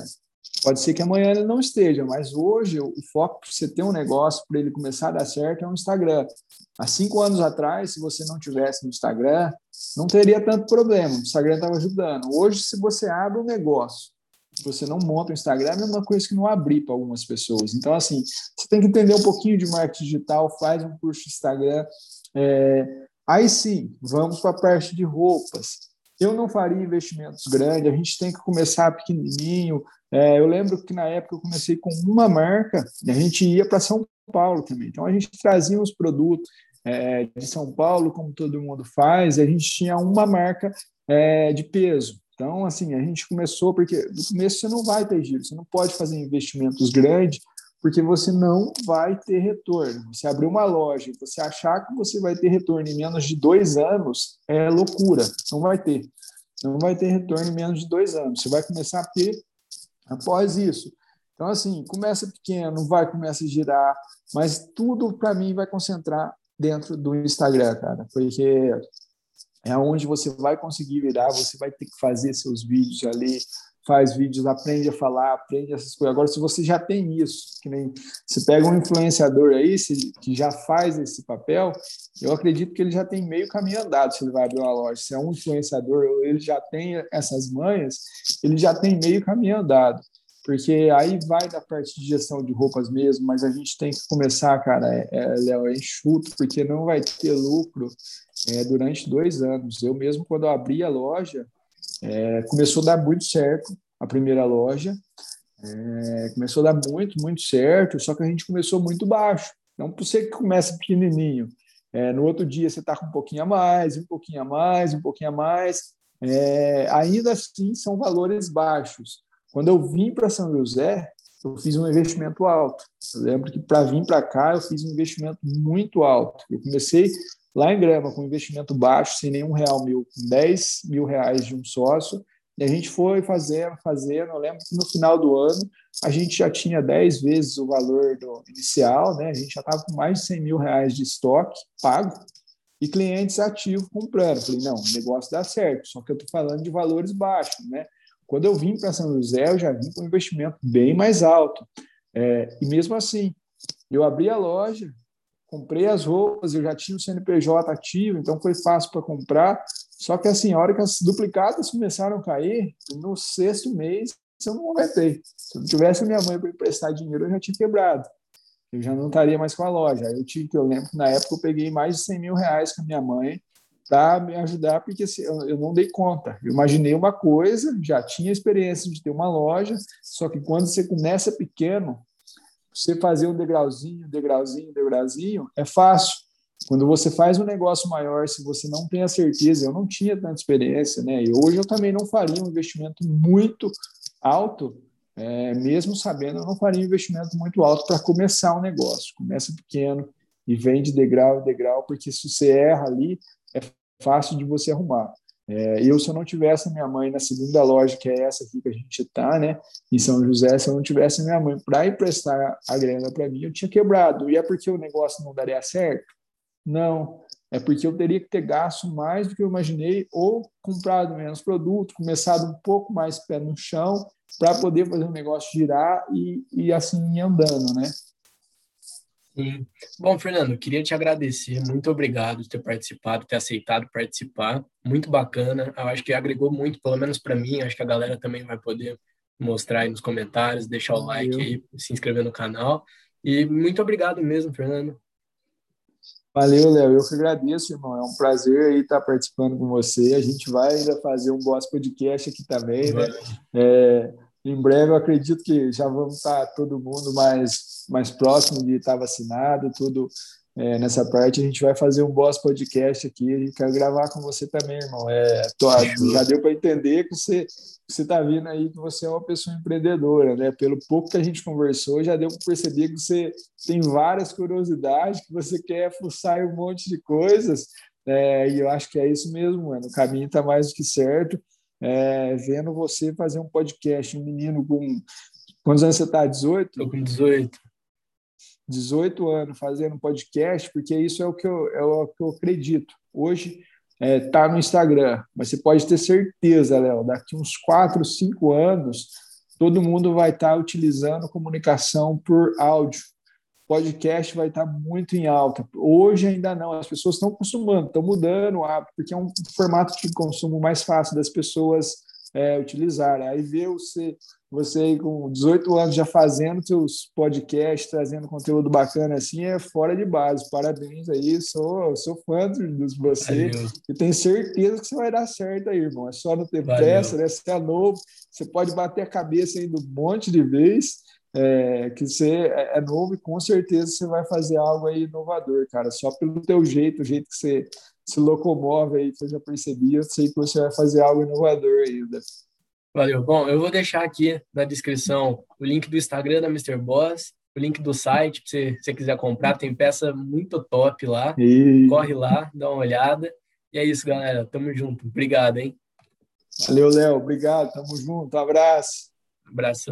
Pode ser que amanhã ele não esteja, mas hoje o foco para você ter um negócio, para ele começar a dar certo, é o Instagram. Há cinco anos atrás, se você não tivesse no Instagram, não teria tanto problema. O Instagram estava ajudando. Hoje, se você abre um negócio, você não monta o Instagram, é a mesma coisa que não abrir para algumas pessoas. Então, assim, você tem que entender um pouquinho de marketing digital, faz um curso de Instagram. É... Aí sim, vamos para a parte de roupas. Eu não faria investimentos grandes, a gente tem que começar pequenininho. É, eu lembro que na época eu comecei com uma marca e a gente ia para São Paulo também. Então a gente trazia os produtos é, de São Paulo, como todo mundo faz, e a gente tinha uma marca é, de peso. Então, assim, a gente começou, porque no começo você não vai ter giro, você não pode fazer investimentos grandes, porque você não vai ter retorno. Você abrir uma loja, você achar que você vai ter retorno em menos de dois anos é loucura. Não vai ter. Não vai ter retorno em menos de dois anos. Você vai começar a ter após isso. Então, assim, começa pequeno, vai, começa a girar, mas tudo para mim vai concentrar dentro do Instagram, cara, porque é onde você vai conseguir virar, você vai ter que fazer seus vídeos ali, faz vídeos, aprende a falar, aprende essas coisas. Agora, se você já tem isso, que nem você pega um influenciador aí que já faz esse papel, eu acredito que ele já tem meio caminho andado se ele vai abrir uma loja. Se é um influenciador, ele já tem essas manhas, ele já tem meio caminho andado. Porque aí vai da parte de gestão de roupas mesmo, mas a gente tem que começar, cara, é, é, Léo, é enxuto, porque não vai ter lucro é, durante dois anos. Eu mesmo, quando eu abri a loja, é, começou a dar muito certo a primeira loja. É, começou a dar muito, muito certo, só que a gente começou muito baixo. Então, você que começa pequenininho, é, no outro dia você está com um pouquinho a mais, um pouquinho a mais, um pouquinho a mais, é, ainda assim são valores baixos. Quando eu vim para São José, eu fiz um investimento alto. Eu lembro que para vir para cá eu fiz um investimento muito alto. Eu comecei lá em Grama com investimento baixo, sem nenhum real mil, com 10 mil reais de um sócio, e a gente foi fazendo, fazendo. Eu lembro que no final do ano a gente já tinha 10 vezes o valor do inicial, né? a gente já estava com mais de 100 mil reais de estoque pago e clientes ativos comprando. Eu falei, não, o negócio dá certo, só que eu estou falando de valores baixos. Né? Quando eu vim para São José, eu já vim com um investimento bem mais alto. É, e mesmo assim, eu abri a loja, comprei as roupas, eu já tinha o CNPJ ativo, então foi fácil para comprar. Só que assim, a hora que as duplicadas começaram a cair, no sexto mês eu não aguentei. Se eu não tivesse minha mãe para emprestar dinheiro, eu já tinha quebrado. Eu já não estaria mais com a loja. Eu tive que eu lembro que na época eu peguei mais de 100 mil reais com a minha mãe para me ajudar, porque assim, eu não dei conta. Eu imaginei uma coisa, já tinha experiência de ter uma loja, só que quando você começa pequeno, você fazer um degrauzinho, degrauzinho, degrauzinho, é fácil. Quando você faz um negócio maior, se você não tem a certeza, eu não tinha tanta experiência, né? E hoje eu também não faria um investimento muito alto, é, mesmo sabendo, eu não faria um investimento muito alto para começar um negócio. Começa pequeno e vem de degrau em degrau, porque se você erra ali, é fácil de você arrumar. É, eu, se eu não tivesse a minha mãe na segunda loja, que é essa aqui que a gente está, né, em São José, se eu não tivesse a minha mãe para emprestar a grana para mim, eu tinha quebrado. E é porque o negócio não daria certo? Não. É porque eu teria que ter gasto mais do que eu imaginei, ou comprado menos produto, começado um pouco mais pé no chão, para poder fazer o negócio girar e, e assim andando, né? Sim. Bom, Fernando, queria te agradecer. Muito obrigado por ter participado, ter aceitado participar. Muito bacana. Eu acho que agregou muito, pelo menos para mim. Acho que a galera também vai poder mostrar aí nos comentários, deixar o like aí, se inscrever no canal. E muito obrigado mesmo, Fernando. Valeu, Léo. Eu que agradeço, irmão. É um prazer aí estar participando com você. A gente vai ainda fazer um Boss Podcast aqui também, né? É, em breve, eu acredito que já vamos estar todo mundo mais mais próximo de estar vacinado, tudo é, nessa parte. A gente vai fazer um boss podcast aqui quero gravar com você também, irmão. É, tô, já deu para entender que você você está vindo aí que você é uma pessoa empreendedora, né? Pelo pouco que a gente conversou, já deu para perceber que você tem várias curiosidades, que você quer fuçar um monte de coisas. É, e eu acho que é isso mesmo, mano. O caminho está mais do que certo. É, vendo você fazer um podcast, um menino com. Quantos anos você está? 18? Estou com 18. 18 anos fazendo podcast, porque isso é o que eu, é o que eu acredito. Hoje está é, tá no Instagram, mas você pode ter certeza, Léo, daqui uns 4, 5 anos, todo mundo vai estar tá utilizando comunicação por áudio. Podcast vai estar muito em alta. Hoje ainda não, as pessoas estão acostumando, estão mudando o hábito, porque é um formato de consumo mais fácil das pessoas é, utilizarem. Aí ver você você aí com 18 anos já fazendo seus podcasts, trazendo conteúdo bacana assim, é fora de base. Parabéns aí, sou, sou fã de você Valeu. e tenho certeza que você vai dar certo aí, irmão. É só não ter Valeu. pressa, né? Você é novo, você pode bater a cabeça ainda um monte de vezes, é, que você é, é novo e com certeza você vai fazer algo aí inovador, cara. Só pelo teu jeito, o jeito que você se locomove aí, que eu já percebi, eu sei que você vai fazer algo inovador ainda. Valeu. Bom, eu vou deixar aqui na descrição o link do Instagram da Mr. Boss, o link do site, se você quiser comprar, tem peça muito top lá. E... Corre lá, dá uma olhada. E é isso, galera. Tamo junto. Obrigado, hein? Valeu, Léo. Obrigado. Tamo junto. Abraço. Abração.